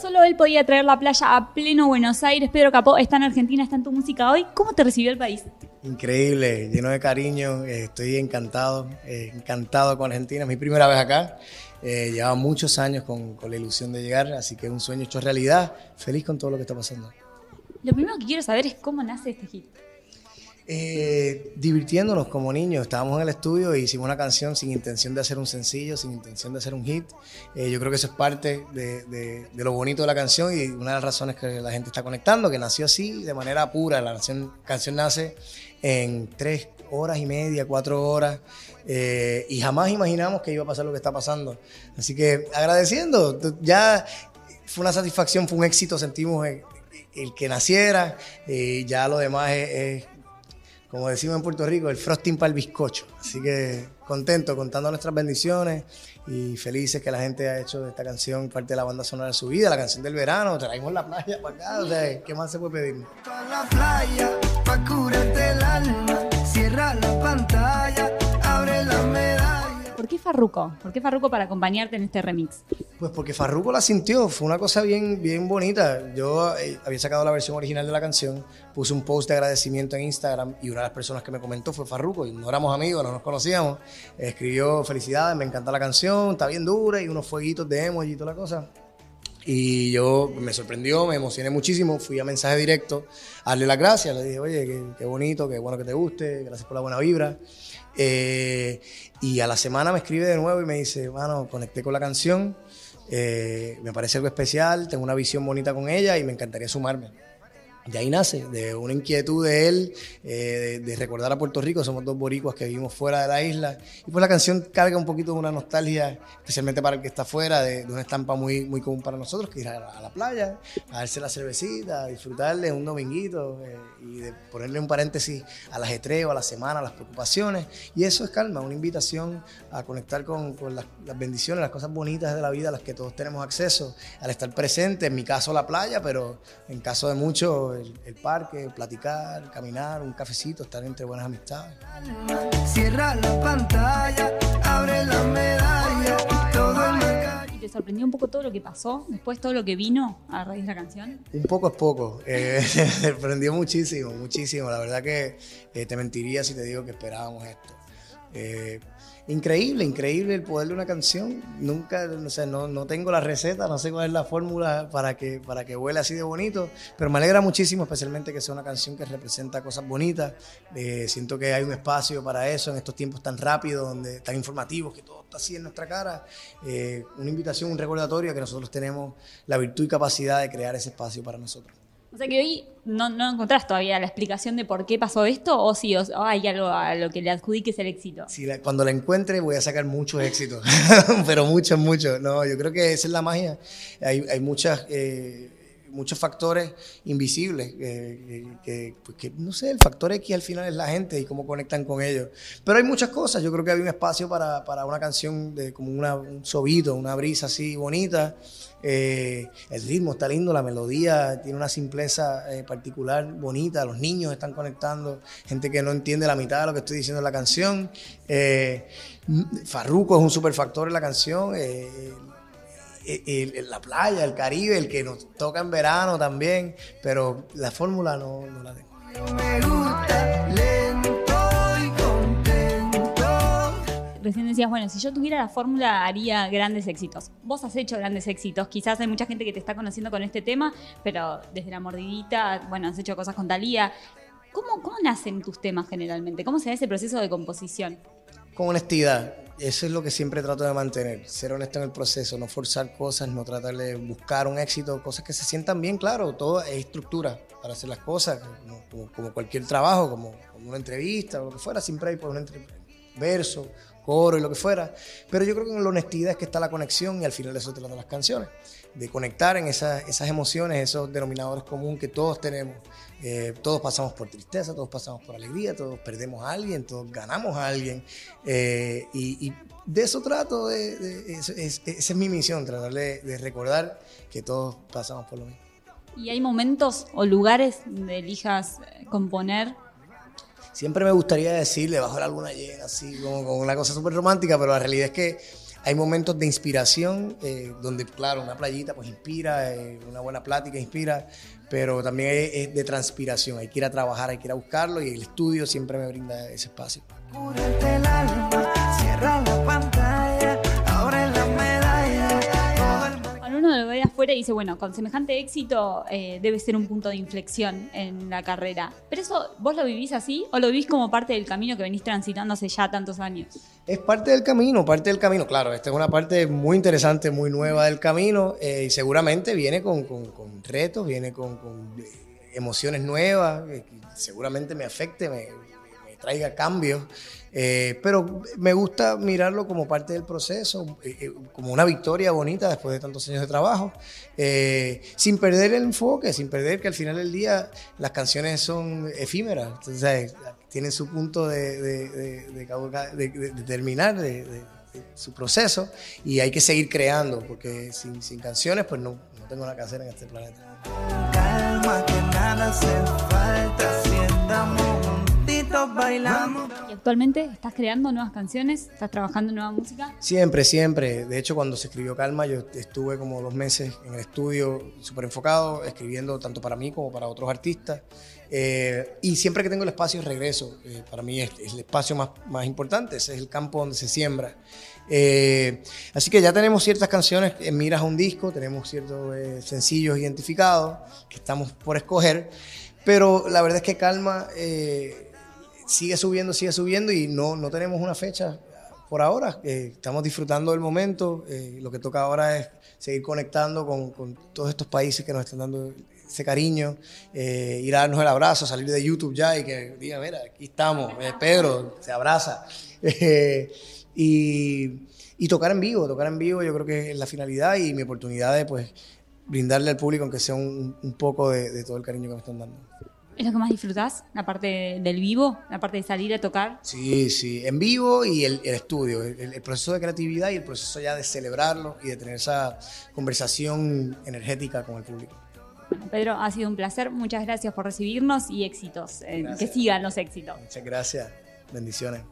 Solo él podía traer la playa a pleno Buenos Aires. Pedro Capó está en Argentina, está en tu música hoy. ¿Cómo te recibió el país? Increíble, lleno de cariño. eh, Estoy encantado, eh, encantado con Argentina. Es mi primera vez acá. Eh, llevaba muchos años con, con la ilusión de llegar, así que un sueño hecho realidad. Feliz con todo lo que está pasando. Lo primero que quiero saber es cómo nace este hit. Eh, divirtiéndonos como niños, estábamos en el estudio y hicimos una canción sin intención de hacer un sencillo, sin intención de hacer un hit. Eh, yo creo que eso es parte de, lo bonito de la canción y una de las razones que la gente está conectando, que nació así, de manera pura. La canción, canción nace en tres horas y media, cuatro horas, eh, y jamás imaginamos que iba a pasar lo que está pasando. Así que agradeciendo, ya fue una satisfacción, fue un éxito, sentimos el, que naciera, eh, ya lo demás es como decimos en Puerto Rico, el frosting para el bizcocho. Así que contento, contando nuestras bendiciones y felices que la gente ha hecho de esta canción parte de la banda sonora de su vida, la canción del verano, traemos la playa para acá, o sea, ¿qué más se puede pedir? Pa' la playa, pa' curarte el alma. Cierra la pantalla. ¿Por qué Farruko? ¿Por qué Farruko para acompañarte en este remix? Pues porque Farruko la sintió, fue una cosa bien, bien bonita. Yo eh, había sacado la versión original de la canción, puse un post de agradecimiento en Instagram y una de las personas que me comentó fue Farruko, y no éramos amigos, no nos conocíamos. Escribió felicidades, me encanta la canción, está bien dura y unos fueguitos de emoji y toda la cosa. Y yo me sorprendió, me emocioné muchísimo, fui a mensaje directo a darle las gracias, le dije, oye, qué, bonito, qué bueno que te guste, gracias por la buena vibra. Eh, y a la semana me escribe de nuevo y me dice, bueno, conecté con la canción, eh, me parece algo especial, tengo una visión bonita con ella y me encantaría sumarme. De ahí nace, de una inquietud de él, eh, de, de recordar a Puerto Rico, somos dos boricuas que vivimos fuera de la isla, y pues la canción carga un poquito de una nostalgia, especialmente para el que está fuera, de, de una estampa muy, muy común para nosotros, que ir a la, playa, a darse la cervecita, a disfrutarle un dominguito, eh, y de ponerle un paréntesis al ajetreo, a la semana, a las preocupaciones, y eso es calma, una invitación a conectar con, con las, las bendiciones, las cosas bonitas de la vida a las que todos tenemos acceso, al estar presente, en mi caso la playa, pero en caso de muchos el, el parque, platicar, caminar, un cafecito, estar entre buenas amistades. Cierra la pantalla, abre la medalla. Todo en la calle. ¿Y te sorprendió un poco todo lo que pasó? Después todo lo que vino a raíz de la canción. Un poco es poco. Eh, me sorprendió muchísimo, muchísimo. La verdad que eh, te mentiría si te digo que esperábamos esto. Eh, increíble, increíble el poder de una canción. Nunca, o sea, no, no tengo la receta, no sé cuál es la fórmula para que, para que así de bonito, pero me alegra muchísimo, especialmente que sea una canción que representa cosas bonitas. Eh, siento que hay un espacio para eso en estos tiempos tan rápidos, donde, tan informativos, que todo está así en nuestra cara. Eh, una invitación, un recordatorio a que nosotros tenemos la virtud y capacidad de crear ese espacio para nosotros. O sea que hoy no, no encontrás todavía la explicación de por qué pasó esto o si o- o hay algo a lo que le adjudiques el éxito. Si la- cuando la encuentre voy a sacar muchos éxitos, pero muchos, muchos. No, yo creo que esa es la magia. Hay, hay muchas, eh, muchos factores invisibles, eh, que, que, pues que, no sé, el factor X al final es la gente y cómo conectan con ellos. Pero hay muchas cosas. Yo creo que había un espacio para, para una canción de como una, un sobito, una brisa así bonita. Eh, el ritmo está lindo, la melodía tiene una simpleza eh, particular, bonita. Los niños están conectando, gente que no entiende la mitad de lo que estoy diciendo en la canción. Eh, Farruko es un superfactor en la canción. El- la playa, el Caribe, el que nos toca en verano también, pero la fórmula no, no la tengo. Me gusta lento y contento. Recién decías, bueno, si yo tuviera la fórmula haría grandes éxitos. Vos has hecho grandes éxitos. Quizás hay mucha gente que te está conociendo con este tema, pero desde la mordidita, bueno, has hecho cosas con Talía. ¿Cómo, ¿Cómo nacen tus temas generalmente? ¿Cómo se da ese proceso de composición? Con honestidad, eso es lo que siempre trato de mantener, ser honesto en el proceso, no forzar cosas, no tratar de buscar un éxito, cosas que se sientan bien, claro, todo es estructura para hacer las cosas, como, como- cualquier trabajo, como, como una entrevista o lo que fuera, siempre hay por un entre- verso, coro y lo que fuera, pero yo creo que en la honestidad es que está la conexión y al final de eso tratan las canciones, de conectar en esas, esas emociones, esos denominadores comunes que todos tenemos. Eh, todos pasamos por tristeza, todos pasamos por alegría, todos perdemos a alguien, todos ganamos a alguien. Eh, y, de eso trato, de, de- es- esa es mi misión, tratar de, de recordar que todos pasamos por lo mismo. ¿Y hay momentos o lugares donde elijas eh, componer? Siempre me gustaría decirle bajo la luna llena, así como, como una cosa súper romántica, pero la realidad es que hay momentos de inspiración, eh, donde, claro, una playita pues inspira, eh, una buena plática inspira, pero también es, es de transpiración. Hay que ir a trabajar, hay que ir a buscarlo y el estudio siempre me brinda ese espacio. Cúrete el alma, cierra la pantalla, afuera y dice, bueno, con semejante éxito eh, debe ser un punto de inflexión en la carrera. Pero eso, ¿vos lo vivís así o lo vivís como parte del camino que venís transitando hace ya tantos años? Es parte del camino, parte del camino. Claro, esta es una parte muy interesante, muy nueva del camino eh, y seguramente viene con, con- con retos, viene con, con, eh, emociones nuevas, eh, seguramente me afecte, me traiga cambios, eh, pero me gusta mirarlo como parte del proceso, eh, eh, como una victoria bonita después de tantos años de trabajo, eh, sin perder el enfoque, sin perder que al final del día las canciones son efímeras, entonces, tienen su punto de, de- de- de terminar, de, su proceso, y hay que seguir creando, porque sin, sin canciones pues no, no tengo nada que hacer en este planeta. calma que nada hace falta si bailamos. ¿Y actualmente estás creando nuevas canciones? ¿Estás trabajando en nueva música? Siempre, siempre. De hecho, cuando se escribió Calma, yo estuve como dos meses en el estudio súper enfocado, escribiendo tanto para mí como para otros artistas. Eh, y siempre que tengo el espacio, regreso. Eh, para mí es, es el espacio más, más importante, ese es el campo donde se siembra. Eh, así que ya tenemos ciertas canciones en miras a un disco, tenemos ciertos eh, sencillos identificados que estamos por escoger, pero la verdad es que Calma eh, sigue subiendo, sigue subiendo y no, no tenemos una fecha por ahora. Eh, estamos disfrutando del momento, eh, lo que toca ahora es seguir conectando con, con todos estos países que nos están dando ese cariño, eh, ir a darnos el abrazo, salir de YouTube ya y que diga, mira, aquí estamos, eh, Pedro se abraza. Eh, y, y tocar en vivo, tocar en vivo yo creo que es la finalidad y mi oportunidad de pues brindarle al público, aunque sea un, un poco de todo el cariño que me están dando. ¿Es lo que más disfrutás? ¿La parte del vivo? ¿La parte de salir a tocar? Sí, sí, en vivo y el, el estudio, el, el proceso de creatividad y el proceso ya de celebrarlo y de tener esa conversación energética con el público. Pedro, ha sido un placer. Muchas gracias por recibirnos y éxitos. eh, que sigan los éxitos. Muchas gracias, bendiciones.